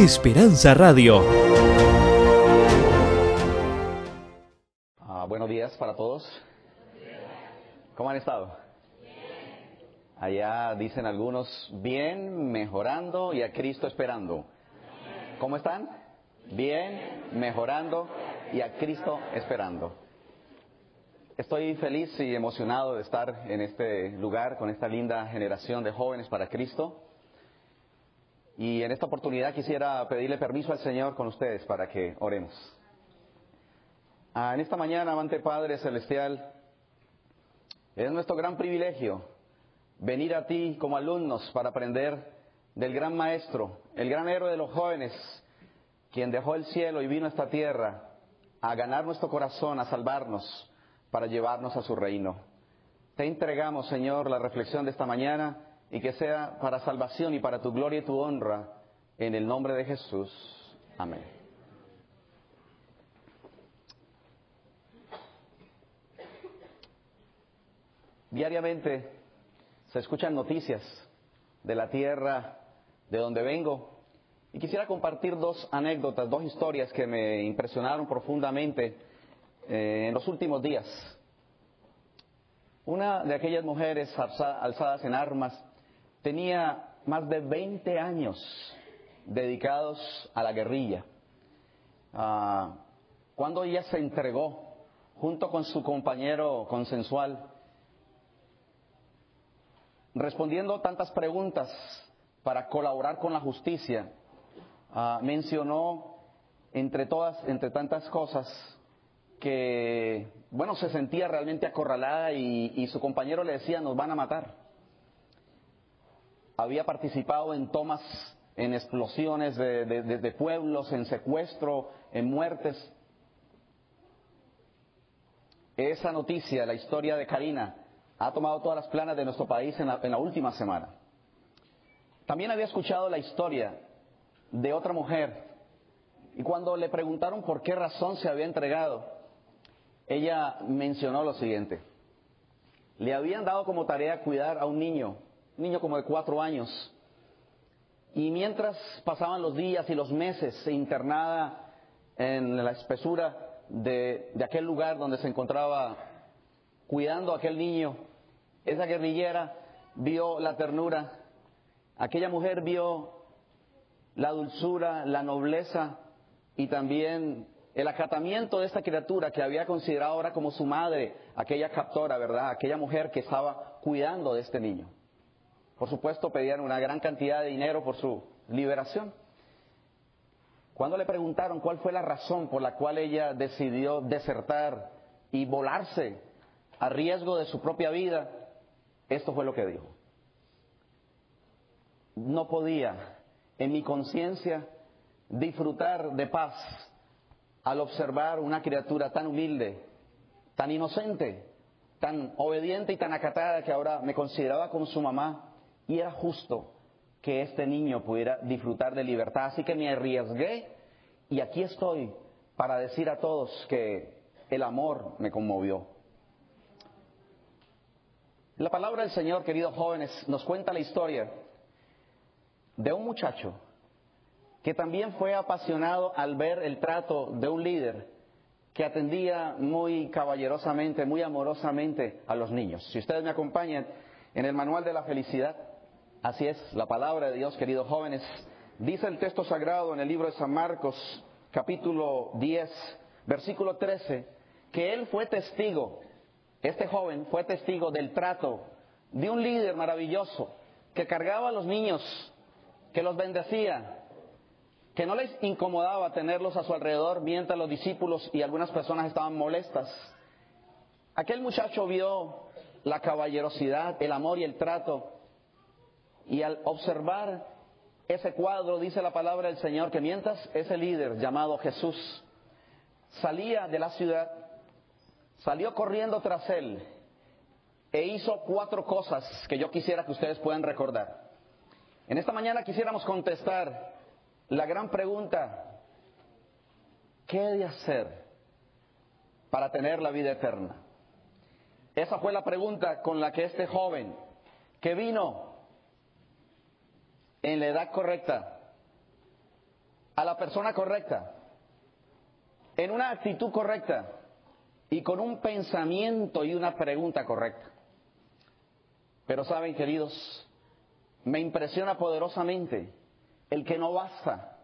Esperanza Radio. Ah, buenos días para todos. ¿Cómo han estado? Allá dicen algunos, bien, mejorando y a Cristo esperando. ¿Cómo están? Bien, mejorando y a Cristo esperando. Estoy feliz y emocionado de estar en este lugar con esta linda generación de jóvenes para Cristo. Y en esta oportunidad quisiera pedirle permiso al Señor con ustedes para que oremos. Ah, en esta mañana, amante Padre Celestial, es nuestro gran privilegio venir a ti como alumnos para aprender del gran Maestro, el gran héroe de los jóvenes, quien dejó el cielo y vino a esta tierra a ganar nuestro corazón, a salvarnos, para llevarnos a su reino. Te entregamos, Señor, la reflexión de esta mañana y que sea para salvación y para tu gloria y tu honra, en el nombre de Jesús. Amén. Diariamente se escuchan noticias de la tierra de donde vengo y quisiera compartir dos anécdotas, dos historias que me impresionaron profundamente eh, en los últimos días. Una de aquellas mujeres alzadas en armas tenía más de 20 años dedicados a la guerrilla. Ah, cuando ella se entregó junto con su compañero consensual, respondiendo tantas preguntas para colaborar con la justicia, ah, mencionó entre todas, entre tantas cosas, que, bueno, se sentía realmente acorralada y su compañero le decía, nos van a matar había participado en tomas, en explosiones de, pueblos, en secuestro, en muertes. Esa noticia, la historia de Karina, ha tomado todas las planas de nuestro país en la, en la última semana. También había escuchado la historia de otra mujer y cuando le preguntaron por qué razón se había entregado, ella mencionó lo siguiente. Le habían dado como tarea cuidar a un niño niño como de cuatro años. Y mientras pasaban los días y los meses internada en la espesura de, aquel lugar donde se encontraba cuidando a aquel niño, esa guerrillera vio la ternura, aquella mujer vio la dulzura, la nobleza y también el acatamiento de esta criatura que había considerado ahora como su madre, aquella captora, ¿verdad? Aquella mujer que estaba cuidando de este niño. Por supuesto, pedían una gran cantidad de dinero por su liberación. Cuando le preguntaron cuál fue la razón por la cual ella decidió desertar y volarse a riesgo de su propia vida, esto fue lo que dijo. No podía en mi conciencia disfrutar de paz al observar una criatura tan humilde, tan inocente, tan obediente y tan acatada que ahora me consideraba como su mamá y era justo que este niño pudiera disfrutar de libertad. Así que me arriesgué y aquí estoy para decir a todos que el amor me conmovió. La palabra del Señor, queridos jóvenes, nos cuenta la historia de un muchacho que también fue apasionado al ver el trato de un líder que atendía muy caballerosamente, muy amorosamente a los niños. Si ustedes me acompañan en el Manual de la Felicidad, Así es, la palabra de Dios, queridos jóvenes. Dice el texto sagrado en el libro de San Marcos, capítulo 10, versículo 13, que él fue testigo, este joven fue testigo del trato de un líder maravilloso que cargaba a los niños, que los bendecía, que no les incomodaba tenerlos a su alrededor mientras los discípulos y algunas personas estaban molestas. Aquel muchacho vio la caballerosidad, el amor y el trato y al observar ese cuadro, dice la palabra del Señor, que mientras ese líder llamado Jesús salía de la ciudad, salió corriendo tras él e hizo cuatro cosas que yo quisiera que ustedes puedan recordar. En esta mañana quisiéramos contestar la gran pregunta, ¿qué de hacer para tener la vida eterna? Esa fue la pregunta con la que este joven que vino en la edad correcta, a la persona correcta, en una actitud correcta y con un pensamiento y una pregunta correcta. Pero saben, queridos, me impresiona poderosamente el que no basta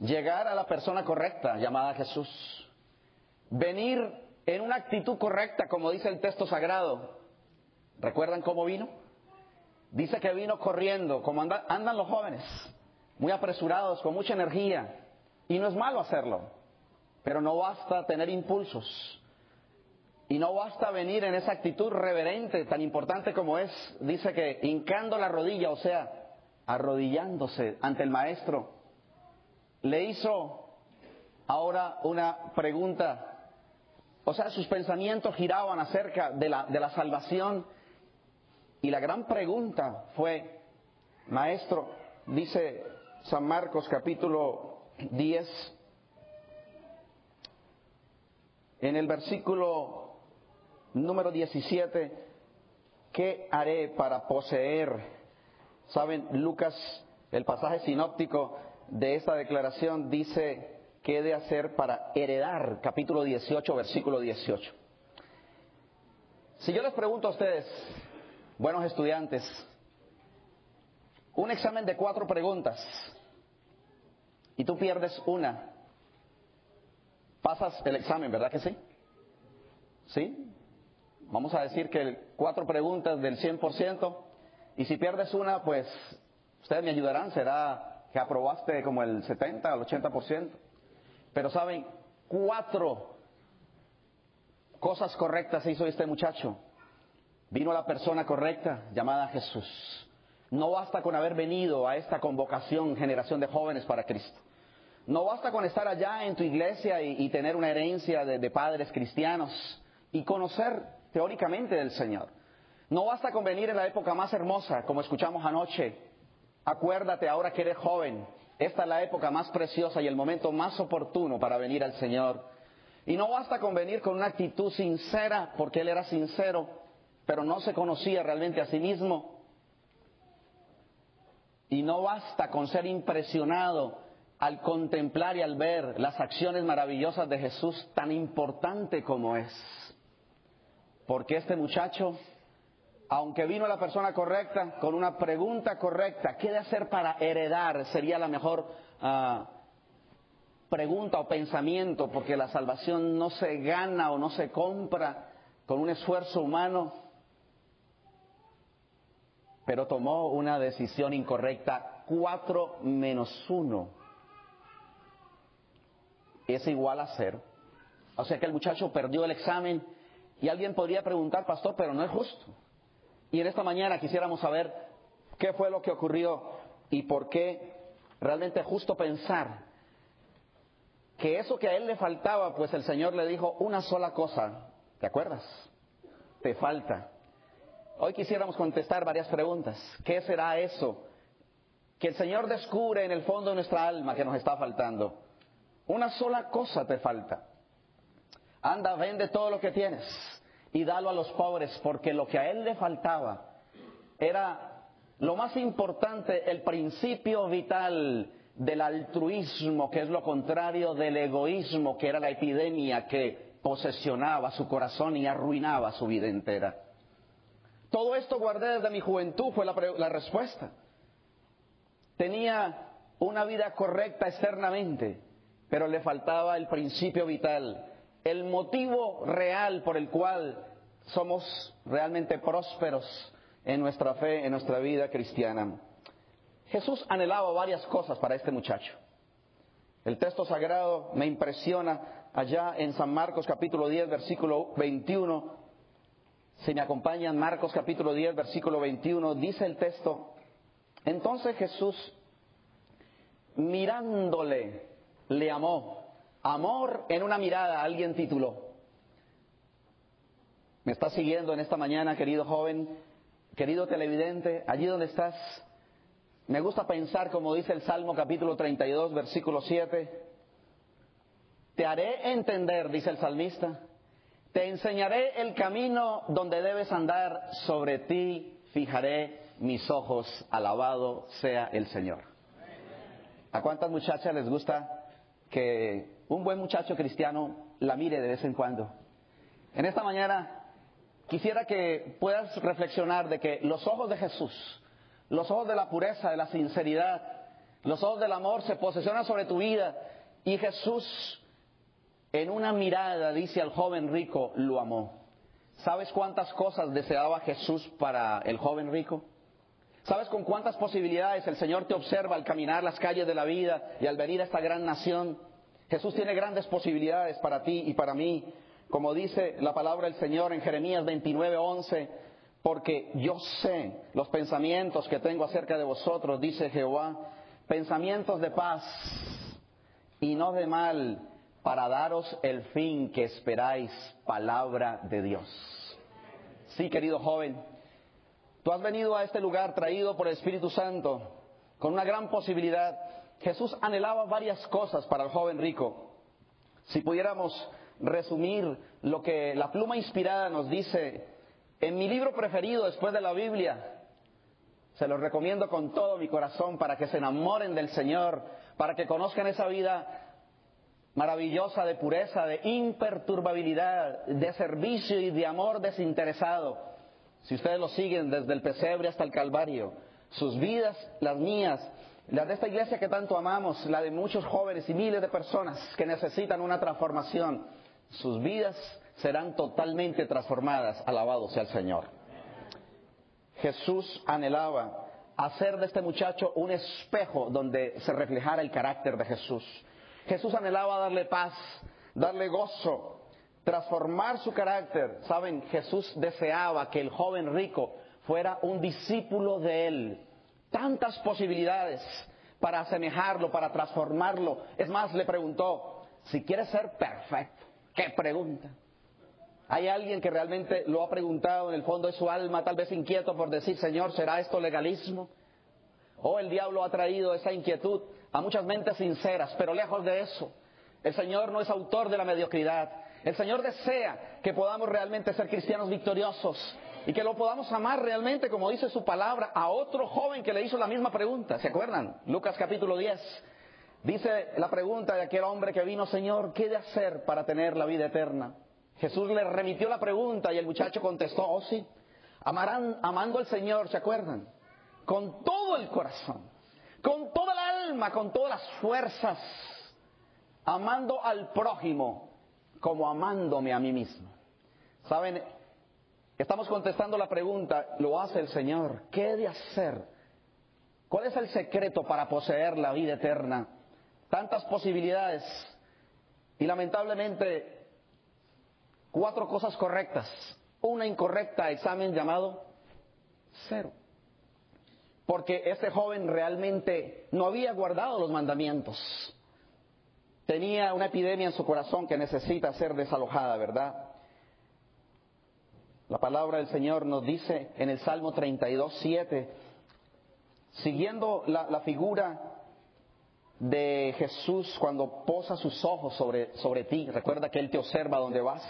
llegar a la persona correcta llamada Jesús, venir en una actitud correcta, como dice el texto sagrado. ¿Recuerdan cómo vino? Dice que vino corriendo, como andan los jóvenes, muy apresurados, con mucha energía. Y no es malo hacerlo, pero no basta tener impulsos. Y no basta venir en esa actitud reverente, tan importante como es, dice que hincando la rodilla, o sea, arrodillándose ante el maestro, le hizo ahora una pregunta. O sea, sus pensamientos giraban acerca de la, de la salvación. Y la gran pregunta fue, maestro, dice San Marcos capítulo 10, en el versículo número 17, ¿qué haré para poseer? Saben, Lucas, el pasaje sinóptico de esta declaración dice, ¿qué he de hacer para heredar? Capítulo 18, versículo 18. Si yo les pregunto a ustedes, buenos estudiantes, un examen de cuatro preguntas y tú pierdes una, pasas el examen, ¿verdad que sí? ¿Sí? Vamos a decir que cuatro preguntas del 100%, y si pierdes una, pues ustedes me ayudarán, será que aprobaste como el 70 al 80%. Pero saben, cuatro cosas correctas hizo este muchacho. Vino la persona correcta llamada Jesús. No basta con haber venido a esta convocación, generación de jóvenes para Cristo. No basta con estar allá en tu iglesia y, tener una herencia de padres cristianos y conocer teóricamente del Señor. No basta con venir en la época más hermosa, como escuchamos anoche. Acuérdate ahora que eres joven. Esta es la época más preciosa y el momento más oportuno para venir al Señor. Y no basta con venir con una actitud sincera, porque Él era sincero, pero no se conocía realmente a sí mismo. Y no basta con ser impresionado al contemplar y al ver las acciones maravillosas de Jesús, tan importante como es. Porque este muchacho, aunque vino la persona correcta, con una pregunta correcta, ¿qué de hacer para heredar? Sería la mejor ah, pregunta o pensamiento, porque la salvación no se gana o no se compra con un esfuerzo humano. Pero tomó una decisión incorrecta, cuatro menos uno es igual a cero. O sea que el muchacho perdió el examen y alguien podría preguntar, pastor, pero no es justo. Y en esta mañana quisiéramos saber qué fue lo que ocurrió y por qué realmente es justo pensar que eso que a él le faltaba, pues el Señor le dijo una sola cosa, ¿te acuerdas? Te falta. Hoy quisiéramos contestar varias preguntas. ¿Qué será eso que el Señor descubre en el fondo de nuestra alma que nos está faltando? Una sola cosa te falta. Anda, vende todo lo que tienes y dalo a los pobres, porque lo que a él le faltaba era lo más importante, el principio vital del altruismo, que es lo contrario del egoísmo, que era la epidemia que posesionaba su corazón y arruinaba su vida entera. Todo esto guardé desde mi juventud, fue la, la respuesta. Tenía una vida correcta externamente, pero le faltaba el principio vital, el motivo real por el cual somos realmente prósperos en nuestra fe, en nuestra vida cristiana. Jesús anhelaba varias cosas para este muchacho. El texto sagrado me impresiona allá en San Marcos capítulo 10, versículo 21. Si me acompañan, Marcos capítulo 10, versículo 21, dice el texto, entonces Jesús, mirándole, le amó Amor en una mirada, alguien tituló. ¿Me estás siguiendo en esta mañana, querido joven, querido televidente, allí donde estás? Me gusta pensar, como dice el Salmo capítulo 32, versículo 7, te haré entender, dice el salmista, te enseñaré el camino donde debes andar, sobre ti fijaré mis ojos, alabado sea el Señor. ¿A cuántas muchachas les gusta que un buen muchacho cristiano la mire de vez en cuando? En esta mañana quisiera que puedas reflexionar de que los ojos de Jesús, los ojos de la pureza, de la sinceridad, los ojos del amor se posesionan sobre tu vida y Jesús en una mirada dice al joven rico, lo amó. ¿Sabes cuántas cosas deseaba Jesús para el joven rico? ¿Sabes con cuántas posibilidades el Señor te observa al caminar las calles de la vida y al venir a esta gran nación? Jesús tiene grandes posibilidades para ti y para mí, como dice la palabra del Señor en Jeremías 29, 11, porque yo sé los pensamientos que tengo acerca de vosotros, dice Jehová, pensamientos de paz y no de mal, para daros el fin que esperáis, palabra de Dios. Sí, querido joven, tú has venido a este lugar traído por el Espíritu Santo con una gran posibilidad. Jesús anhelaba varias cosas para el joven rico. Si pudiéramos resumir lo que la pluma inspirada nos dice en mi libro preferido después de la Biblia, se los recomiendo con todo mi corazón para que se enamoren del Señor, para que conozcan esa vida maravillosa de pureza, de imperturbabilidad, de servicio y de amor desinteresado. Si ustedes lo siguen desde el pesebre hasta el Calvario, sus vidas, las mías, las de esta iglesia que tanto amamos, la de muchos jóvenes y miles de personas que necesitan una transformación, sus vidas serán totalmente transformadas. Alabado sea el Señor. Jesús anhelaba hacer de este muchacho un espejo donde se reflejara el carácter de Jesús. Jesús anhelaba darle paz, darle gozo, transformar su carácter. Saben, Jesús deseaba que el joven rico fuera un discípulo de él. Tantas posibilidades para asemejarlo, para transformarlo. Es más, le preguntó, si quieres ser perfecto, ¿qué pregunta? Hay alguien que realmente lo ha preguntado en el fondo de su alma, tal vez inquieto por decir, Señor, ¿será esto legalismo? O el diablo ha traído esa inquietud a muchas mentes sinceras, pero lejos de eso. El Señor no es autor de la mediocridad. El Señor desea que podamos realmente ser cristianos victoriosos y que lo podamos amar realmente, como dice su palabra, a otro joven que le hizo la misma pregunta. ¿Se acuerdan? Lucas capítulo 10. Dice la pregunta de aquel hombre que vino, Señor, ¿qué de hacer para tener la vida eterna? Jesús le remitió la pregunta y el muchacho contestó, oh sí, amarán, amando al Señor, ¿se acuerdan? Con todo el corazón con toda la alma, con todas las fuerzas, amando al prójimo como amándome a mí mismo. ¿Saben? Estamos contestando la pregunta, lo hace el Señor, ¿qué he de hacer? ¿Cuál es el secreto para poseer la vida eterna? Tantas posibilidades y lamentablemente cuatro cosas correctas, una incorrecta, examen llamado cero porque ese joven realmente no había guardado los mandamientos. Tenía una epidemia en su corazón que necesita ser desalojada, ¿verdad? La palabra del Señor nos dice en el Salmo 32, 7, siguiendo la, la figura de Jesús cuando posa sus ojos sobre, sobre ti, recuerda que Él te observa donde vas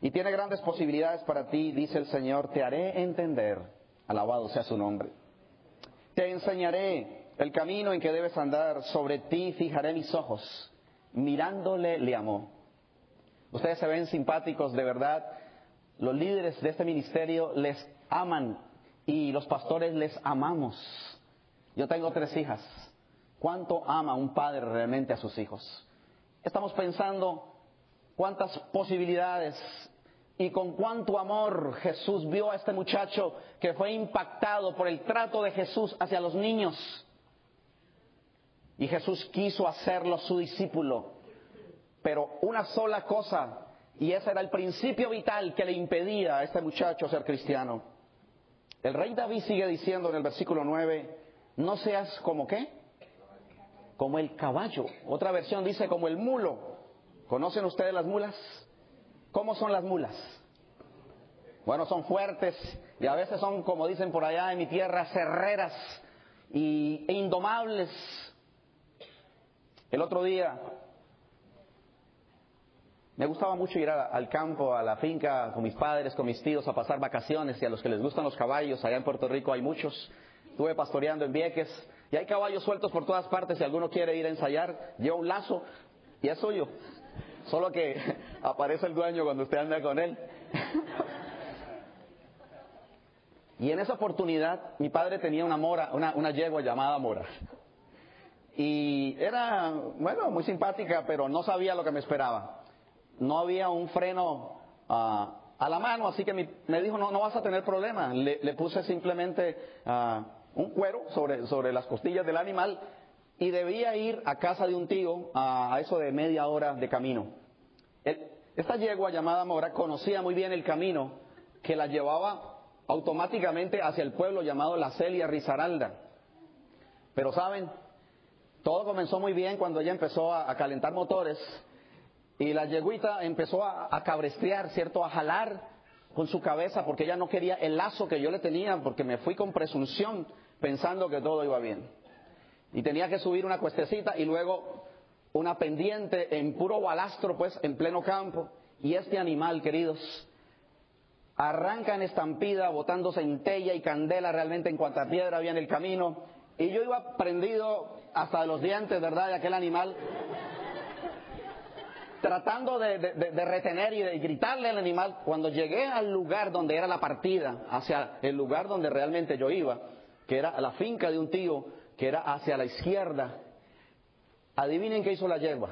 y tiene grandes posibilidades para ti, dice el Señor, te haré entender, alabado sea su nombre te enseñaré el camino en que debes andar, sobre ti fijaré mis ojos. Mirándole le amó. Ustedes se ven simpáticos, de verdad. Los líderes de este ministerio les aman y los pastores les amamos. Yo tengo tres hijas. ¿Cuánto ama un padre realmente a sus hijos? Estamos pensando cuántas posibilidades y con cuánto amor Jesús vio a este muchacho que fue impactado por el trato de Jesús hacia los niños. Y Jesús quiso hacerlo su discípulo. Pero una sola cosa, y ese era el principio vital que le impedía a este muchacho ser cristiano. El rey David sigue diciendo en el versículo 9, no seas como qué? Como el caballo. Otra versión dice como el mulo. ¿Conocen ustedes las mulas? ¿Cómo son las mulas? Bueno, son fuertes y a veces son, como dicen por allá en mi tierra, cerreras y, e indomables. El otro día me gustaba mucho ir al campo, a la finca, con mis padres, con mis tíos, a pasar vacaciones y a los que les gustan los caballos, allá en Puerto Rico hay muchos. estuve pastoreando en Vieques, y hay caballos sueltos por todas partes, si alguno quiere ir a ensayar, lleva un lazo y es suyo. Solo que aparece el dueño cuando usted anda con él. Y en esa oportunidad mi padre tenía una mora, una, yegua llamada Mora. Y era, bueno, muy simpática, pero no sabía lo que me esperaba. No había un freno ah, a la mano, así que me dijo, no, no vas a tener problema. Le, puse simplemente ah, un cuero sobre las costillas del animal y debía ir a casa de un tío a, eso de media hora de camino. esta yegua llamada Mora conocía muy bien el camino que la llevaba automáticamente hacia el pueblo llamado La Celia Rizaralda. Pero saben, todo comenzó muy bien cuando ella empezó a, calentar motores y la yeguita empezó a, a, cabrestear, ¿cierto? A jalar con su cabeza porque ella no quería el lazo que yo le tenía porque me fui con presunción pensando que todo iba bien. Y tenía que subir una cuestecita y luego una pendiente en puro balastro, pues, en pleno campo. Y este animal, queridos, arranca en estampida, botando centella y candela realmente en cuanta piedra había en el camino. Y yo iba prendido hasta de los dientes, ¿verdad?, de aquel animal, tratando de, retener y de gritarle al animal. Cuando llegué al lugar donde era la partida, hacia el lugar donde realmente yo iba, que era la finca de un tío, que era hacia la izquierda, adivinen qué hizo la yegua.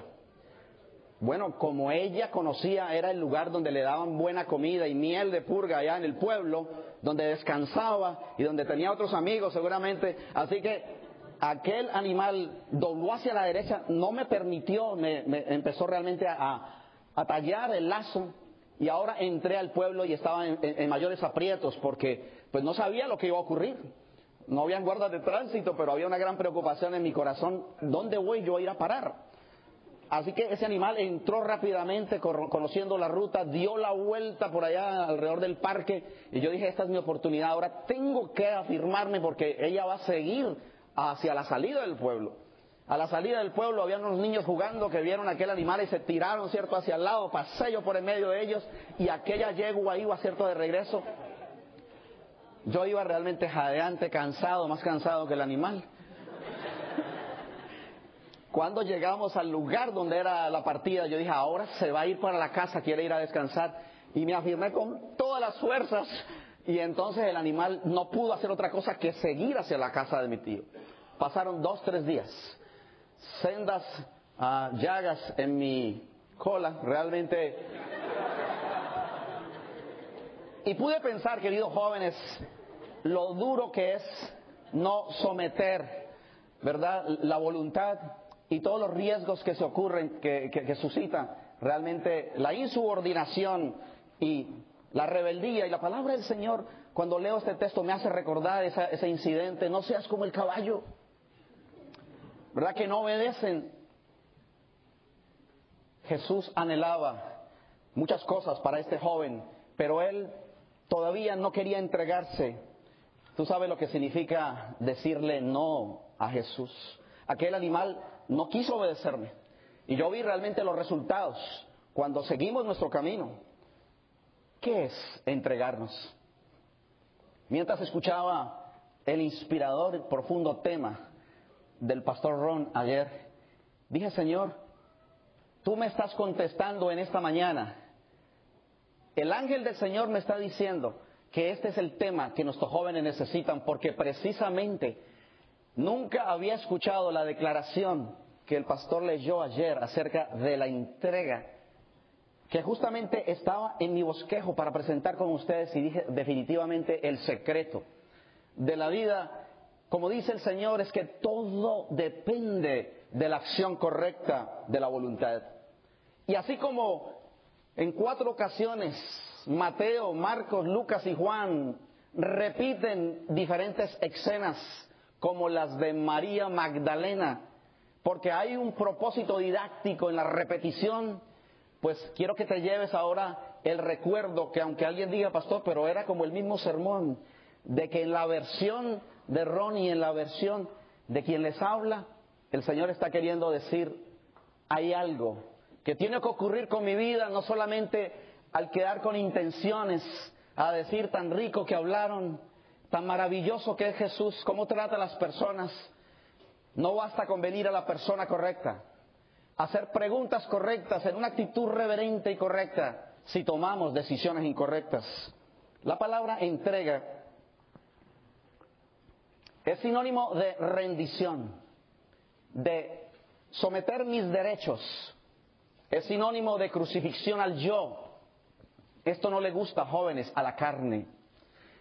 Bueno, como ella conocía, era el lugar donde le daban buena comida y miel de purga allá en el pueblo, donde descansaba y donde tenía otros amigos seguramente. Así que aquel animal dobló hacia la derecha, no me permitió, me, empezó realmente a, tallar el lazo y ahora entré al pueblo y estaba en, mayores aprietos porque pues no sabía lo que iba a ocurrir. No habían guardas de tránsito, pero había una gran preocupación en mi corazón. ¿Dónde voy yo a ir a parar? Así que ese animal entró rápidamente conociendo la ruta, dio la vuelta por allá alrededor del parque y yo dije, esta es mi oportunidad, ahora tengo que afirmarme porque ella va a seguir hacia la salida del pueblo. A la salida del pueblo había unos niños jugando que vieron aquel animal y se tiraron, ¿cierto?, hacia el lado, pasé yo por en medio de ellos y aquella yegua iba, ¿cierto?, de regreso. Yo iba realmente jadeante, cansado, más cansado que el animal. Cuando llegamos al lugar donde era la partida, yo dije, ahora se va a ir para la casa, quiere ir a descansar. Y me afirmé con todas las fuerzas. Y entonces el animal no pudo hacer otra cosa que seguir hacia la casa de mi tío. Pasaron dos, tres días. Sendas ah, llagas en mi cola, realmente. Y pude pensar, queridos jóvenes, lo duro que es no someter, ¿verdad?, la voluntad y todos los riesgos que se ocurren, que, que, suscitan realmente la insubordinación y la rebeldía. Y la palabra del Señor, cuando leo este texto, me hace recordar ese incidente. No seas como el caballo, ¿verdad? Que no obedecen. Jesús anhelaba muchas cosas para este joven, pero él todavía no quería entregarse. Tú sabes lo que significa decirle no a Jesús. Aquel animal no quiso obedecerme. Y yo vi realmente los resultados cuando seguimos nuestro camino. ¿Qué es entregarnos? Mientras escuchaba el inspirador profundo tema del pastor Ron ayer, dije, Señor, tú me estás contestando en esta mañana. El ángel del Señor me está diciendo que este es el tema que nuestros jóvenes necesitan porque precisamente Nunca había escuchado la declaración que el pastor leyó ayer acerca de la entrega, que justamente estaba en mi bosquejo para presentar con ustedes y dije definitivamente el secreto de la vida, como dice el Señor, es que todo depende de la acción correcta de la voluntad. Y así como en cuatro ocasiones Mateo, Marcos, Lucas y Juan repiten diferentes escenas como las de María Magdalena, porque hay un propósito didáctico en la repetición, pues quiero que te lleves ahora el recuerdo que aunque alguien diga, pastor, pero era como el mismo sermón, de que en la versión de Ronnie, en la versión de quien les habla, el Señor está queriendo decir, hay algo que tiene que ocurrir con mi vida, no solamente al quedar con intenciones a decir tan rico que hablaron, tan maravilloso que es Jesús, cómo trata a las personas. No basta con venir a la persona correcta, hacer preguntas correctas en una actitud reverente y correcta si tomamos decisiones incorrectas. La palabra entrega es sinónimo de rendición, de someter mis derechos, es sinónimo de crucifixión al yo. Esto no le gusta, jóvenes, a la carne.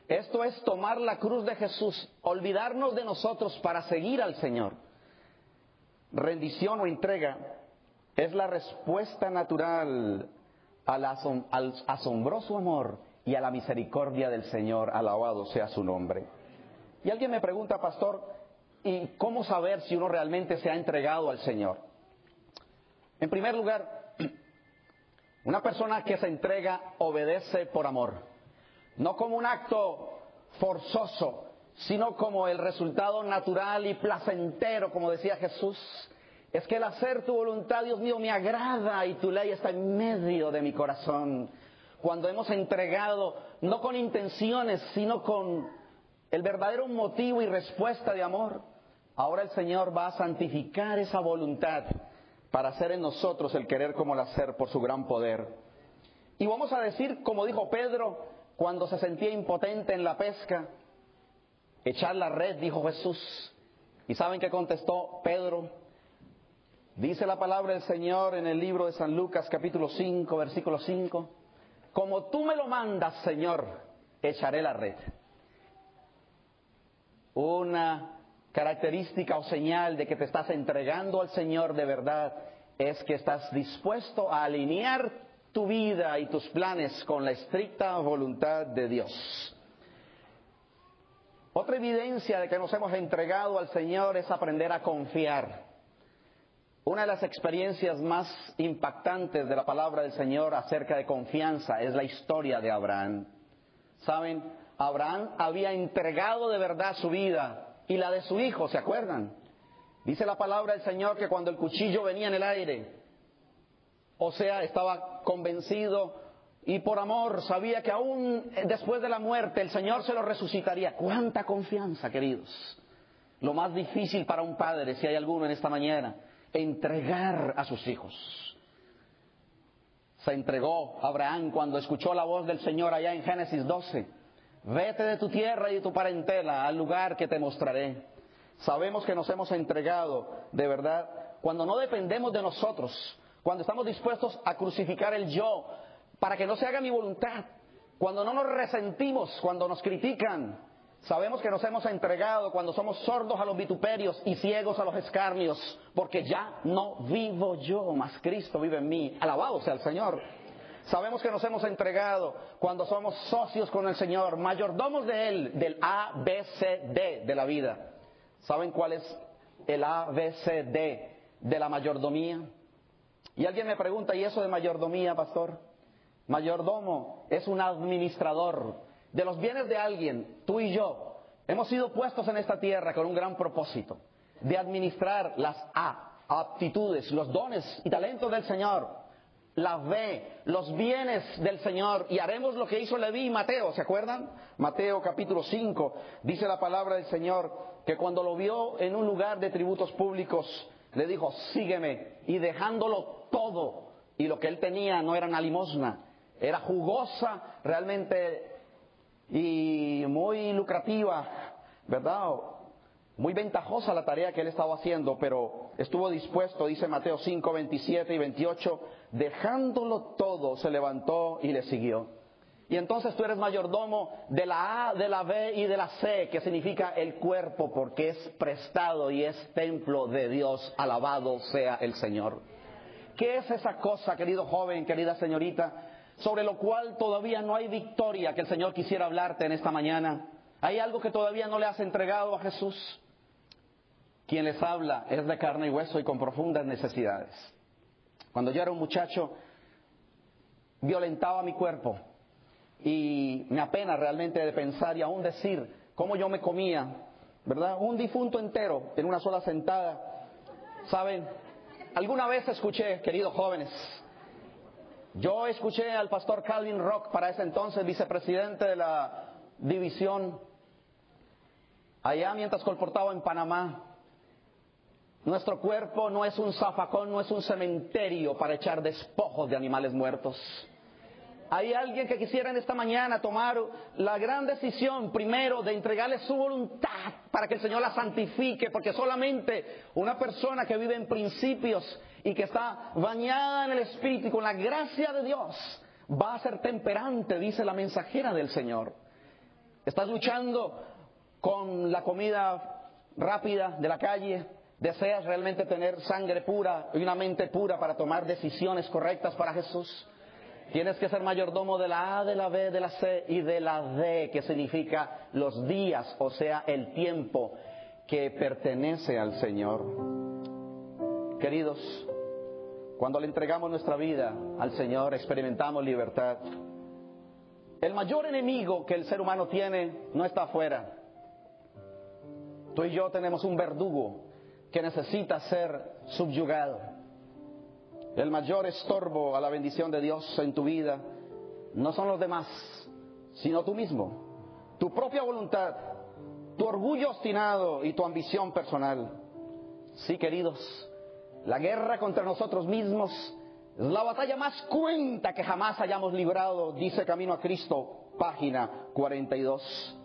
Esto es tomar la cruz de Jesús, olvidarnos de nosotros para seguir al Señor. Rendición o entrega es la respuesta natural al, asombroso amor y a la misericordia del Señor. Alabado sea su nombre. Y alguien me pregunta, pastor, ¿y cómo saber si uno realmente se ha entregado al Señor? En primer lugar, una persona que se entrega obedece por amor, no como un acto forzoso, sino como el resultado natural y placentero, como decía Jesús. Es que el hacer tu voluntad, Dios mío, me agrada y tu ley está en medio de mi corazón. Cuando hemos entregado, no con intenciones, sino con el verdadero motivo y respuesta de amor, ahora el Señor va a santificar esa voluntad para hacer en nosotros el querer como el hacer por su gran poder. Y vamos a decir, como dijo Pedro, cuando se sentía impotente en la pesca, echar la red, dijo Jesús. ¿Y saben qué contestó Pedro? Dice la palabra del Señor en el libro de San Lucas capítulo 5, versículo 5, como tú me lo mandas, Señor, echaré la red. Una característica o señal de que te estás entregando al Señor de verdad es que estás dispuesto a alinear tu vida y tus planes con la estricta voluntad de Dios. Otra evidencia de que nos hemos entregado al Señor es aprender a confiar. Una de las experiencias más impactantes de la palabra del Señor acerca de confianza es la historia de Abraham. Saben, Abraham había entregado de verdad su vida y la de su hijo, ¿se acuerdan? Dice la palabra del Señor que cuando el cuchillo venía en el aire, o sea, estaba convencido y por amor sabía que aún después de la muerte el Señor se lo resucitaría. ¿Cuánta confianza, queridos? Lo más difícil para un padre, si hay alguno en esta mañana, entregar a sus hijos. Se entregó Abraham cuando escuchó la voz del Señor allá en Génesis 12 Vete de tu tierra y de tu parentela al lugar que te mostraré. Sabemos que nos hemos entregado de verdad cuando no dependemos de nosotros, cuando estamos dispuestos a crucificar el yo para que no se haga mi voluntad, cuando no nos resentimos, cuando nos critican. Sabemos que nos hemos entregado cuando somos sordos a los vituperios y ciegos a los escarnios, porque ya no vivo yo, mas Cristo vive en mí. Alabado sea el Señor. Sabemos que nos hemos entregado cuando somos socios con el Señor, mayordomos de Él, del A, B, C, D de la vida. ¿Saben cuál es el A, B, C, D de la mayordomía? Y alguien me pregunta, ¿y eso de mayordomía, pastor? Mayordomo es un administrador de los bienes de alguien, tú y yo. Hemos sido puestos en esta tierra con un gran propósito, de administrar las A, aptitudes, los dones y talentos del Señor la ve, los bienes del Señor y haremos lo que hizo Leví y Mateo, ¿se acuerdan? Mateo capítulo 5 dice la palabra del Señor que cuando lo vio en un lugar de tributos públicos le dijo, sígueme y dejándolo todo y lo que él tenía no era una limosna, era jugosa realmente y muy lucrativa, ¿verdad? Muy ventajosa la tarea que él estaba haciendo, pero estuvo dispuesto, dice Mateo 5, 27 y 28, dejándolo todo, se levantó y le siguió. Y entonces tú eres mayordomo de la A, de la B y de la C, que significa el cuerpo, porque es prestado y es templo de Dios. Alabado sea el Señor. ¿Qué es esa cosa, querido joven, querida señorita, sobre lo cual todavía no hay victoria que el Señor quisiera hablarte en esta mañana? ¿Hay algo que todavía no le has entregado a Jesús? Quien les habla es de carne y hueso y con profundas necesidades. Cuando yo era un muchacho, violentaba mi cuerpo y me apena realmente de pensar y aún decir cómo yo me comía, ¿verdad? Un difunto entero en una sola sentada. ¿Saben? Alguna vez escuché, queridos jóvenes, yo escuché al pastor Calvin Rock, para ese entonces vicepresidente de la división Allá mientras colportaba en Panamá, nuestro cuerpo no es un zafacón, no es un cementerio para echar despojos de animales muertos. Hay alguien que quisiera en esta mañana tomar la gran decisión primero de entregarle su voluntad para que el Señor la santifique, porque solamente una persona que vive en principios y que está bañada en el Espíritu y con la gracia de Dios va a ser temperante, dice la mensajera del Señor. Estás luchando con la comida rápida de la calle, deseas realmente tener sangre pura y una mente pura para tomar decisiones correctas para Jesús. Tienes que ser mayordomo de la A, de la B, de la C y de la D, que significa los días, o sea, el tiempo que pertenece al Señor. Queridos, cuando le entregamos nuestra vida al Señor, experimentamos libertad. El mayor enemigo que el ser humano tiene no está afuera. Tú y yo tenemos un verdugo que necesita ser subyugado. El mayor estorbo a la bendición de Dios en tu vida no son los demás, sino tú mismo, tu propia voluntad, tu orgullo obstinado y tu ambición personal. Sí, queridos, la guerra contra nosotros mismos es la batalla más cuenta que jamás hayamos librado, dice Camino a Cristo, página 42.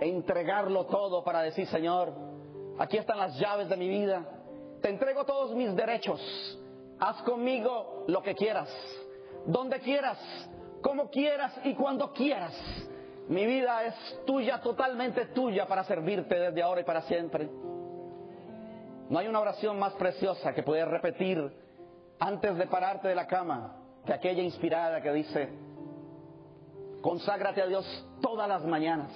Entregarlo todo para decir, Señor, aquí están las llaves de mi vida, te entrego todos mis derechos, haz conmigo lo que quieras, donde quieras, como quieras y cuando quieras. Mi vida es tuya, totalmente tuya, para servirte desde ahora y para siempre. No hay una oración más preciosa que poder repetir antes de pararte de la cama que aquella inspirada que dice, conságrate a Dios todas las mañanas.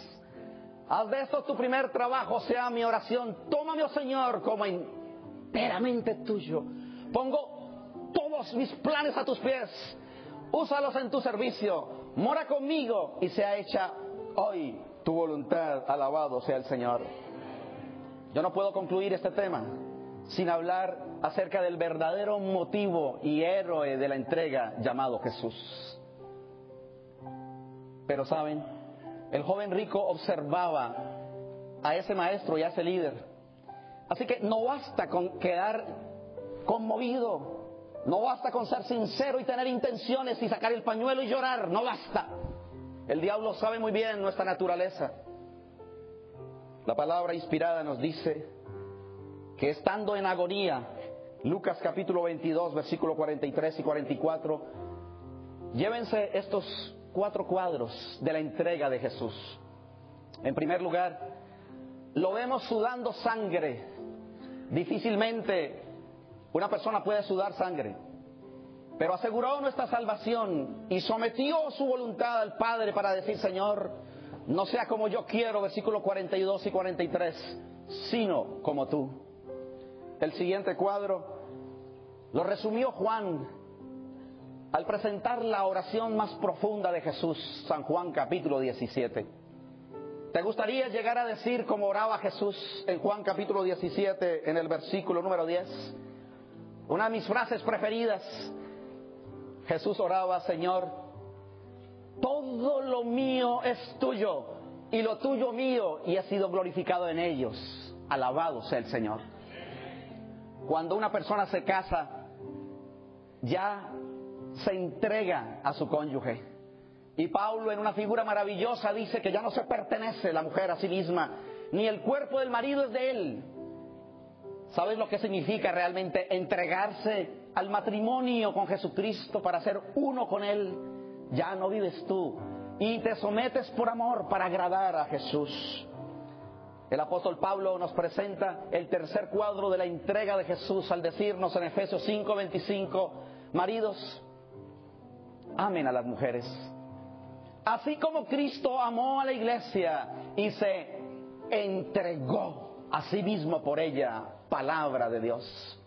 Haz de esto tu primer trabajo, sea mi oración. Tómame, oh Señor, como enteramente tuyo. Pongo todos mis planes a tus pies. Úsalos en tu servicio. Mora conmigo y sea hecha hoy tu voluntad. Alabado sea el Señor. Yo no puedo concluir este tema sin hablar acerca del verdadero motivo y héroe de la entrega llamado Jesús. Pero saben, el joven rico observaba a ese maestro y a ese líder. Así que no basta con quedar conmovido, no basta con ser sincero y tener intenciones y sacar el pañuelo y llorar, no basta. El diablo sabe muy bien nuestra naturaleza. La palabra inspirada nos dice que estando en agonía, Lucas capítulo 22, versículo 43 y 44, llévense estos cuatro cuadros de la entrega de Jesús. En primer lugar, lo vemos sudando sangre. Difícilmente una persona puede sudar sangre, pero aseguró nuestra salvación y sometió su voluntad al Padre para decir, Señor, no sea como yo quiero, versículos 42 y 43, sino como tú. El siguiente cuadro lo resumió Juan al presentar la oración más profunda de Jesús, San Juan capítulo 17. ¿Te gustaría llegar a decir cómo oraba Jesús en Juan capítulo 17 en el versículo número 10? Una de mis frases preferidas. Jesús oraba, Señor, todo lo mío es tuyo y lo tuyo mío y ha sido glorificado en ellos. Alabado sea el Señor. Cuando una persona se casa, ya se entrega a su cónyuge. Y Pablo en una figura maravillosa dice que ya no se pertenece la mujer a sí misma, ni el cuerpo del marido es de él. ¿Sabes lo que significa realmente entregarse al matrimonio con Jesucristo para ser uno con Él? ya no vives tú y te sometes por amor para agradar a Jesús. El apóstol Pablo nos presenta el tercer cuadro de la entrega de Jesús al decirnos en Efesios 5:25, maridos, amen a las mujeres. Así como Cristo amó a la iglesia y se entregó a sí mismo por ella, palabra de Dios.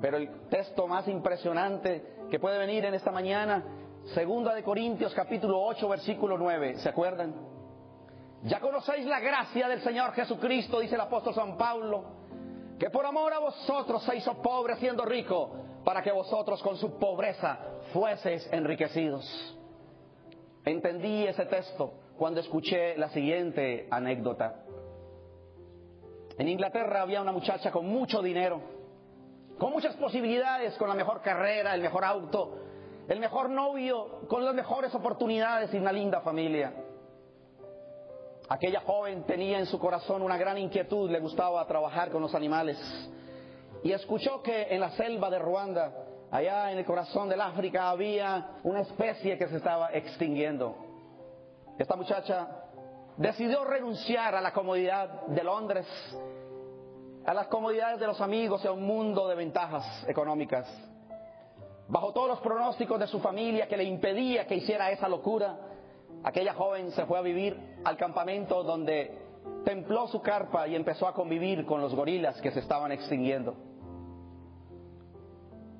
Pero el texto más impresionante que puede venir en esta mañana Segunda de Corintios capítulo 8 versículo 9, ¿se acuerdan? Ya conocéis la gracia del Señor Jesucristo, dice el apóstol San Pablo, que por amor a vosotros se hizo pobre siendo rico, para que vosotros con su pobreza fueseis enriquecidos. Entendí ese texto cuando escuché la siguiente anécdota. En Inglaterra había una muchacha con mucho dinero, con muchas posibilidades, con la mejor carrera, el mejor auto, el mejor novio, con las mejores oportunidades y una linda familia. Aquella joven tenía en su corazón una gran inquietud, le gustaba trabajar con los animales. Y escuchó que en la selva de Ruanda, allá en el corazón del África, había una especie que se estaba extinguiendo. Esta muchacha decidió renunciar a la comodidad de Londres, a las comodidades de los amigos y a un mundo de ventajas económicas. Bajo todos los pronósticos de su familia que le impedía que hiciera esa locura, aquella joven se fue a vivir al campamento donde templó su carpa y empezó a convivir con los gorilas que se estaban extinguiendo.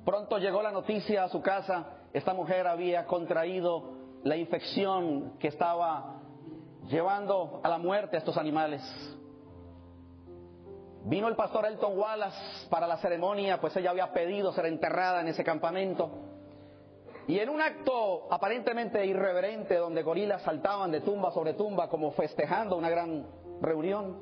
Pronto llegó la noticia a su casa, esta mujer había contraído la infección que estaba llevando a la muerte a estos animales. Vino el pastor Elton Wallace para la ceremonia, pues ella había pedido ser enterrada en ese campamento. Y en un acto aparentemente irreverente, donde gorilas saltaban de tumba sobre tumba, como festejando una gran reunión,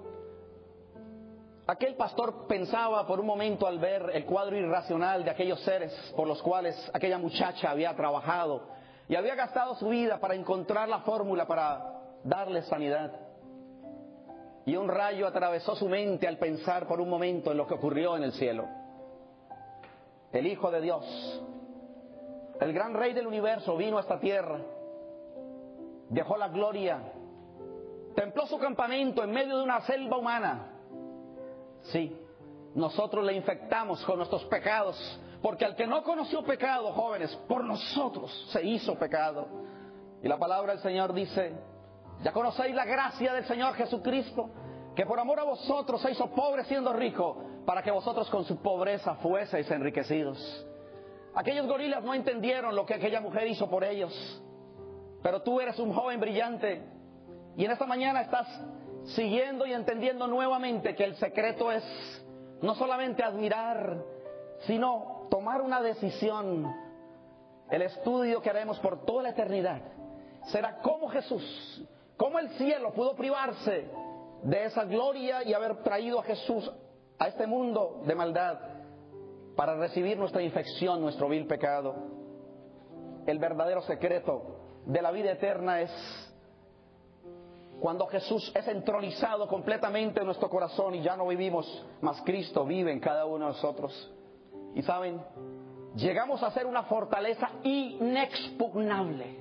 aquel pastor pensaba por un momento al ver el cuadro irracional de aquellos seres por los cuales aquella muchacha había trabajado y había gastado su vida para encontrar la fórmula para darles sanidad. Y un rayo atravesó su mente al pensar por un momento en lo que ocurrió en el cielo. El Hijo de Dios el gran rey del universo vino a esta tierra, dejó la gloria, templó su campamento en medio de una selva humana. Sí, nosotros le infectamos con nuestros pecados, porque al que no conoció pecado, jóvenes, por nosotros se hizo pecado. Y la palabra del Señor dice, ya conocéis la gracia del Señor Jesucristo, que por amor a vosotros se hizo pobre siendo rico, para que vosotros con su pobreza fueseis enriquecidos. Aquellos gorilas no entendieron lo que aquella mujer hizo por ellos. Pero tú eres un joven brillante y en esta mañana estás siguiendo y entendiendo nuevamente que el secreto es no solamente admirar, sino tomar una decisión. El estudio que haremos por toda la eternidad será cómo Jesús, cómo el cielo pudo privarse de esa gloria y haber traído a Jesús a este mundo de maldad para recibir nuestra infección, nuestro vil pecado. El verdadero secreto de la vida eterna es cuando Jesús es entronizado completamente en nuestro corazón y ya no vivimos, mas Cristo vive en cada uno de nosotros. Y saben, llegamos a ser una fortaleza inexpugnable.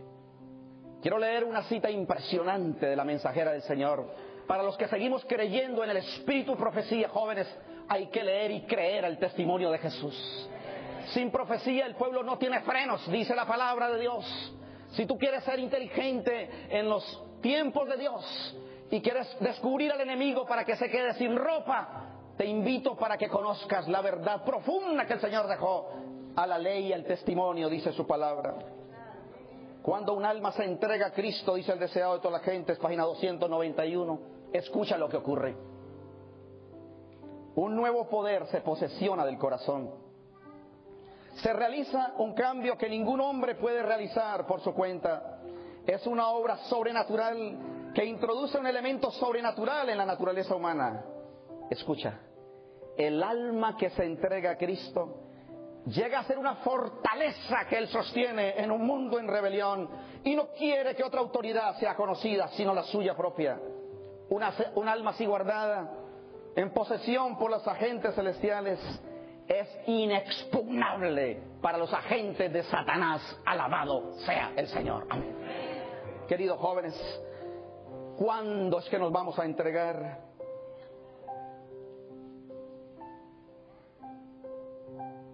Quiero leer una cita impresionante de la mensajera del Señor. Para los que seguimos creyendo en el Espíritu Profecía, jóvenes, hay que leer y creer el testimonio de Jesús. Sin profecía el pueblo no tiene frenos, dice la palabra de Dios. Si tú quieres ser inteligente en los tiempos de Dios y quieres descubrir al enemigo para que se quede sin ropa, te invito para que conozcas la verdad profunda que el Señor dejó a la ley y al testimonio, dice su palabra. Cuando un alma se entrega a Cristo, dice el deseado de toda la gente, es página 291, escucha lo que ocurre. Un nuevo poder se posesiona del corazón. Se realiza un cambio que ningún hombre puede realizar por su cuenta. Es una obra sobrenatural que introduce un elemento sobrenatural en la naturaleza humana. Escucha, el alma que se entrega a Cristo llega a ser una fortaleza que Él sostiene en un mundo en rebelión y no quiere que otra autoridad sea conocida sino la suya propia. Un alma así guardada en posesión por los agentes celestiales es inexpugnable para los agentes de Satanás. Alabado sea el Señor. Amén. Queridos jóvenes, ¿cuándo es que nos vamos a entregar?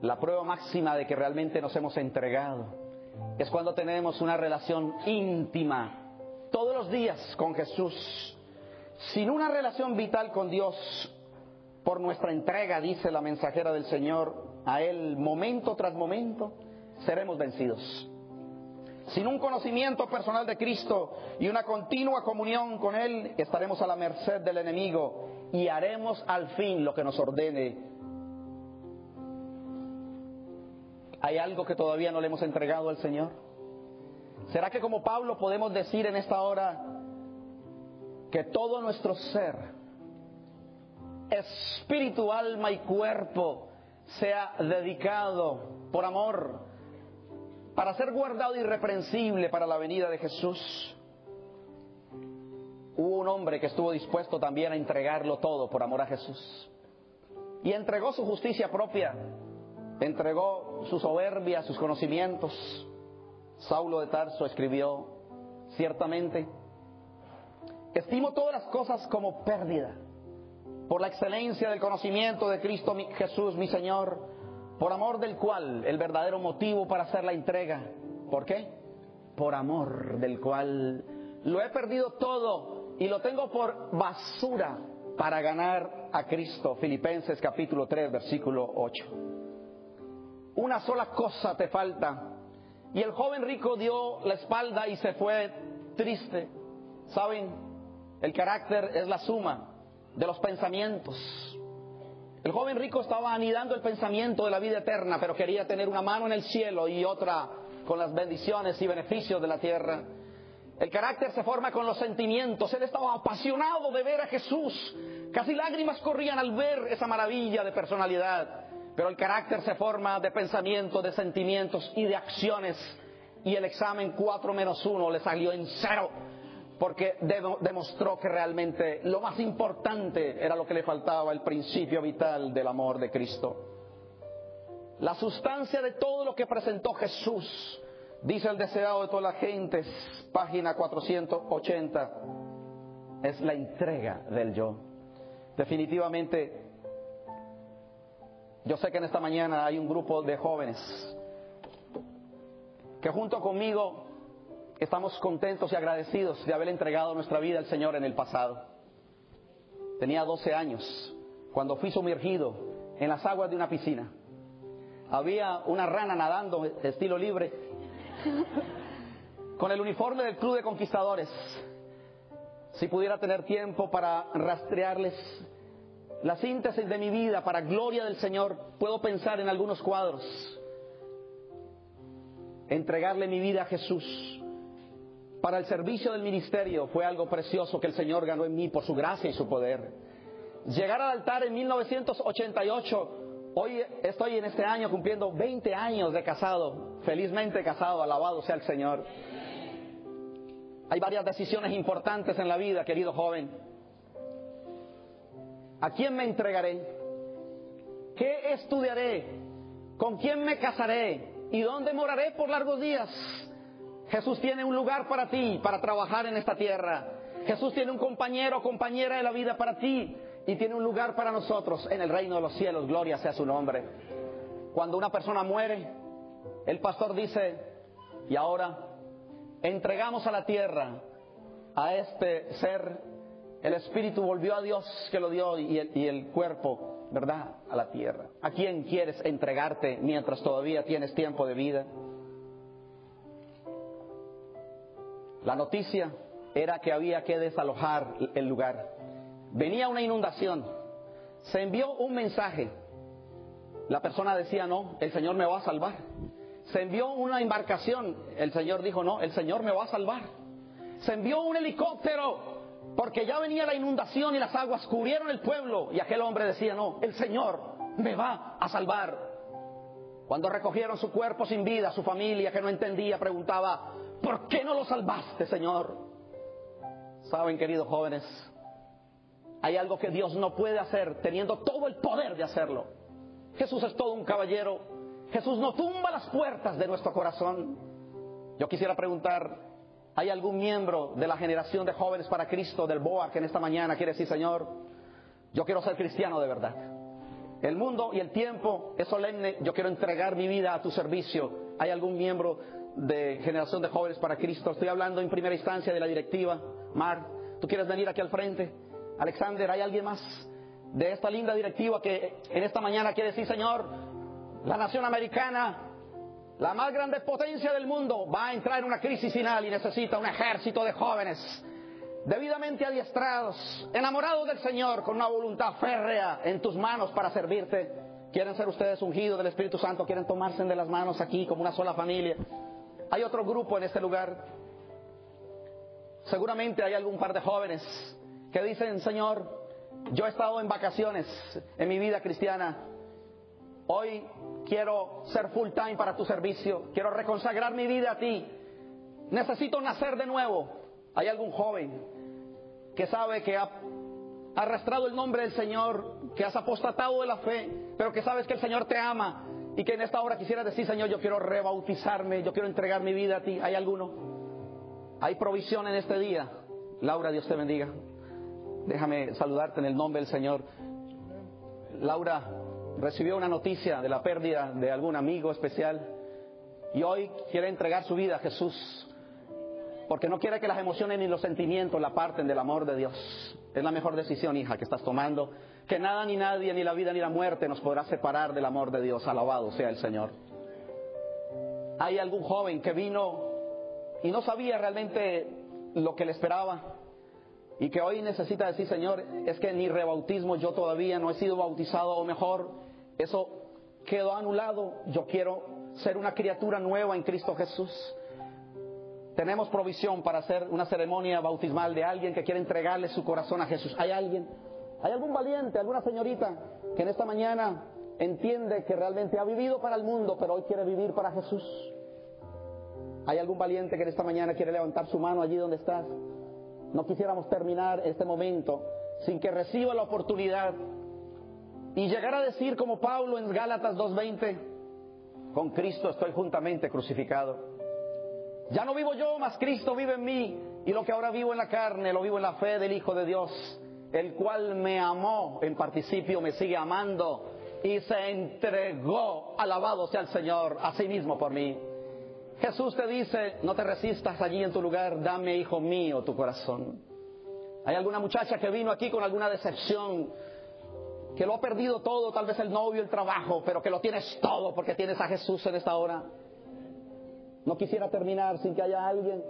La prueba máxima de que realmente nos hemos entregado es cuando tenemos una relación íntima todos los días con Jesús sin una relación vital con Dios, por nuestra entrega, dice la mensajera del Señor, a Él momento tras momento, seremos vencidos. Sin un conocimiento personal de Cristo y una continua comunión con Él, estaremos a la merced del enemigo y haremos al fin lo que nos ordene. ¿Hay algo que todavía no le hemos entregado al Señor? ¿Será que como Pablo podemos decir en esta hora, que todo nuestro ser espíritu, alma y cuerpo sea dedicado por amor para ser guardado irreprensible para la venida de Jesús. Hubo un hombre que estuvo dispuesto también a entregarlo todo por amor a Jesús. Y entregó su justicia propia, entregó su soberbia, sus conocimientos. Saulo de Tarso escribió, ciertamente, estimo todas las cosas como pérdida por la excelencia del conocimiento de Cristo Jesús, mi Señor, por amor del cual el verdadero motivo para hacer la entrega. ¿Por qué? Por amor del cual lo he perdido todo y lo tengo por basura para ganar a Cristo. Filipenses capítulo 3, versículo 8. Una sola cosa te falta. Y el joven rico dio la espalda y se fue triste. ¿Saben? El carácter es la suma de los pensamientos. El joven rico estaba anidando el pensamiento de la vida eterna, pero quería tener una mano en el cielo y otra con las bendiciones y beneficios de la tierra. El carácter se forma con los sentimientos. Él estaba apasionado de ver a Jesús. Casi lágrimas corrían al ver esa maravilla de personalidad. Pero el carácter se forma de pensamientos, de sentimientos y de acciones. Y el examen 4 menos 1 le salió en cero porque demostró que realmente lo más importante era lo que le faltaba, el principio vital del amor de Cristo. La sustancia de todo lo que presentó Jesús, dice el deseado de todas las gentes, página 480, es la entrega del yo. Definitivamente, yo sé que en esta mañana hay un grupo de jóvenes que junto conmigo Estamos contentos y agradecidos de haber entregado nuestra vida al Señor en el pasado. Tenía 12 años cuando fui sumergido en las aguas de una piscina. Había una rana nadando estilo libre con el uniforme del Club de Conquistadores. Si pudiera tener tiempo para rastrearles la síntesis de mi vida para gloria del Señor, puedo pensar en algunos cuadros. Entregarle mi vida a Jesús para el servicio del ministerio fue algo precioso que el Señor ganó en mí por su gracia y su poder. Llegar al altar en 1988, hoy estoy en este año cumpliendo 20 años de casado, felizmente casado, alabado sea el Señor. Hay varias decisiones importantes en la vida, querido joven. ¿A quién me entregaré? ¿Qué estudiaré? ¿Con quién me casaré? ¿Y dónde moraré por largos días? Jesús tiene un lugar para ti, para trabajar en esta tierra. Jesús tiene un compañero o compañera de la vida para ti y tiene un lugar para nosotros en el reino de los cielos. Gloria sea su nombre. Cuando una persona muere, el pastor dice, y ahora entregamos a la tierra a este ser, el espíritu volvió a Dios que lo dio y el, y el cuerpo, ¿verdad? A la tierra. ¿A quién quieres entregarte mientras todavía tienes tiempo de vida? La noticia era que había que desalojar el lugar. Venía una inundación. Se envió un mensaje. La persona decía, no, el Señor me va a salvar. Se envió una embarcación. El Señor dijo, no, el Señor me va a salvar. Se envió un helicóptero porque ya venía la inundación y las aguas cubrieron el pueblo. Y aquel hombre decía, no, el Señor me va a salvar. Cuando recogieron su cuerpo sin vida, su familia que no entendía preguntaba, ¿Por qué no lo salvaste, Señor? Saben, queridos jóvenes, hay algo que Dios no puede hacer teniendo todo el poder de hacerlo. Jesús es todo un caballero. Jesús no tumba las puertas de nuestro corazón. Yo quisiera preguntar, ¿hay algún miembro de la generación de jóvenes para Cristo del BOA que en esta mañana quiere decir, Señor, yo quiero ser cristiano de verdad? El mundo y el tiempo es solemne, yo quiero entregar mi vida a tu servicio. ¿Hay algún miembro de generación de jóvenes para Cristo. Estoy hablando en primera instancia de la directiva. Mar, ¿tú quieres venir aquí al frente? Alexander, ¿hay alguien más de esta linda directiva que en esta mañana quiere decir, Señor, la nación americana, la más grande potencia del mundo, va a entrar en una crisis final y necesita un ejército de jóvenes debidamente adiestrados, enamorados del Señor, con una voluntad férrea en tus manos para servirte? ¿Quieren ser ustedes ungidos del Espíritu Santo? ¿Quieren tomarse de las manos aquí como una sola familia? Hay otro grupo en este lugar. Seguramente hay algún par de jóvenes que dicen, Señor, Yo he estado en vacaciones en mi vida cristiana. Hoy quiero ser full time para tu servicio. Quiero reconsagrar mi vida a ti. Necesito nacer de nuevo. ¿Hay algún joven que sabe que ha arrastrado el nombre del Señor, que has apostatado de la fe, pero que sabes que el Señor te ama y que en esta hora quisiera decir, Señor, yo quiero rebautizarme, yo quiero entregar mi vida a ti. ¿Hay alguno? Hay provisión en este día. Laura, Dios te bendiga. Déjame saludarte en el nombre del Señor. Laura recibió una noticia de la pérdida de algún amigo especial y hoy quiere entregar su vida a Jesús porque no quiere que las emociones ni los sentimientos la parten del amor de Dios. Es la mejor decisión, hija, que estás tomando. Que nada ni nadie, ni la vida ni la muerte nos podrá separar del amor de Dios. Alabado sea el Señor. Hay algún joven que vino y no sabía realmente lo que le esperaba y que hoy necesita decir, Señor, es que ni rebautismo yo todavía no he sido bautizado o mejor, eso quedó anulado. Yo quiero ser una criatura nueva en Cristo Jesús. Tenemos provisión para hacer una ceremonia bautismal de alguien que quiere entregarle su corazón a Jesús. ¿Hay alguien? ¿Hay algún valiente, alguna señorita que en esta mañana entiende que realmente ha vivido para el mundo, pero hoy quiere vivir para Jesús? ¿Hay algún valiente que en esta mañana quiere levantar su mano allí donde estás? No quisiéramos terminar este momento sin que reciba la oportunidad y llegar a decir como Pablo en Gálatas 2.20, con Cristo estoy juntamente crucificado. Ya no vivo yo, mas Cristo vive en mí. Y lo que ahora vivo en la carne, lo vivo en la fe del Hijo de Dios, el cual me amó en participio, me sigue amando y se entregó, alabado sea el Señor, a sí mismo por mí. Jesús te dice, no te resistas allí en tu lugar, dame, hijo mío, tu corazón. Hay alguna muchacha que vino aquí con alguna decepción, que lo ha perdido todo, tal vez el novio, el trabajo, pero que lo tienes todo porque tienes a Jesús en esta hora. No quisiera terminar sin que haya alguien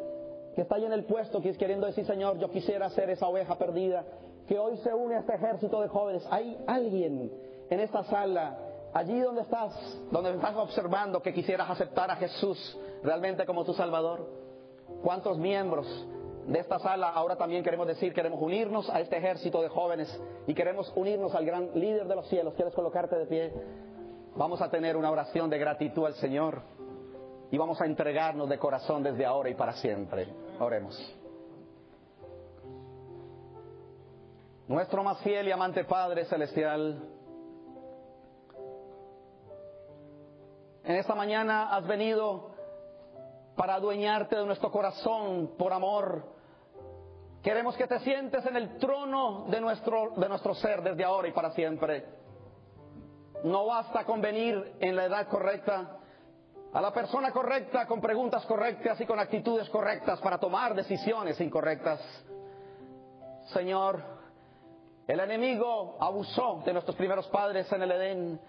que está ahí en el puesto que es queriendo decir, Señor, yo quisiera ser esa oveja perdida, que hoy se une a este ejército de jóvenes. Hay alguien en esta sala, allí donde estás, donde estás observando, que quisieras aceptar a Jesús realmente como tu Salvador. ¿Cuántos miembros de esta sala ahora también queremos decir, queremos unirnos a este ejército de jóvenes y queremos unirnos al gran líder de los cielos? ¿Quieres colocarte de pie? Vamos a tener una oración de gratitud al Señor y vamos a entregarnos de corazón desde ahora y para siempre. Oremos. Nuestro más fiel y amante Padre Celestial, en esta mañana has venido para adueñarte de nuestro corazón por amor. Queremos que te sientes en el trono de nuestro, de nuestro ser desde ahora y para siempre. No basta con venir en la edad correcta, a la persona correcta con preguntas correctas y con actitudes correctas para tomar decisiones incorrectas. Señor, el enemigo abusó de nuestros primeros padres en el Edén.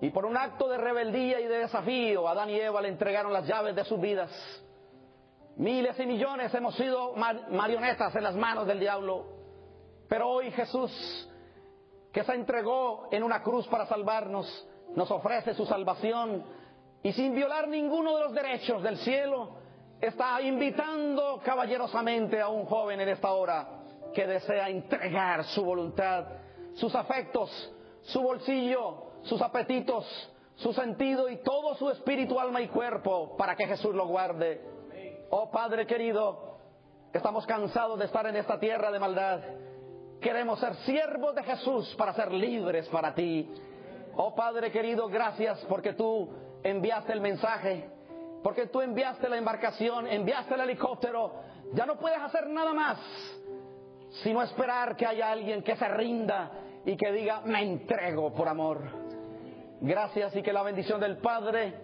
Y por un acto de rebeldía y de desafío, Adán y Eva le entregaron las llaves de sus vidas. Miles y millones hemos sido marionetas en las manos del diablo, pero hoy Jesús, que se entregó en una cruz para salvarnos, nos ofrece su salvación. Y sin violar ninguno de los derechos del cielo, está invitando caballerosamente a un joven en esta hora que desea entregar su voluntad, sus afectos, su bolsillo, sus apetitos, su sentido y todo su espíritu, alma y cuerpo para que Jesús lo guarde. Oh Padre querido, estamos cansados de estar en esta tierra de maldad. Queremos ser siervos de Jesús para ser libres para ti. Oh Padre querido, gracias porque tú enviaste el mensaje, porque tú enviaste la embarcación, enviaste el helicóptero, ya no puedes hacer nada más sino esperar que haya alguien que se rinda y que diga, me entrego por amor. Gracias y que la bendición del Padre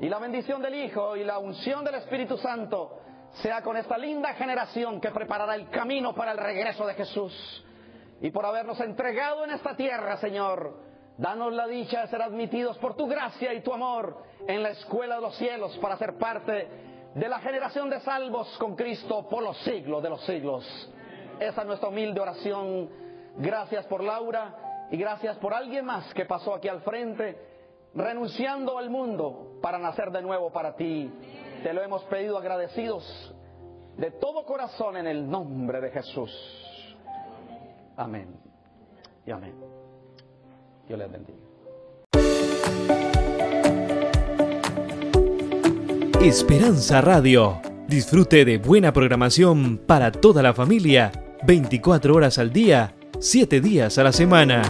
y la bendición del Hijo y la unción del Espíritu Santo sea con esta linda generación que preparará el camino para el regreso de Jesús. Y por habernos entregado en esta tierra, Señor, Danos la dicha de ser admitidos por tu gracia y tu amor en la escuela de los cielos para ser parte de la generación de salvos con Cristo por los siglos de los siglos. Esa es nuestra humilde oración. Gracias por Laura y gracias por alguien más que pasó aquí al frente, renunciando al mundo para nacer de nuevo para ti. Te lo hemos pedido agradecidos de todo corazón en el nombre de Jesús. Amén. y amén. Dios les bendiga. Esperanza Radio. Disfrute de buena programación para toda la familia, 24 horas al día, 7 días a la semana.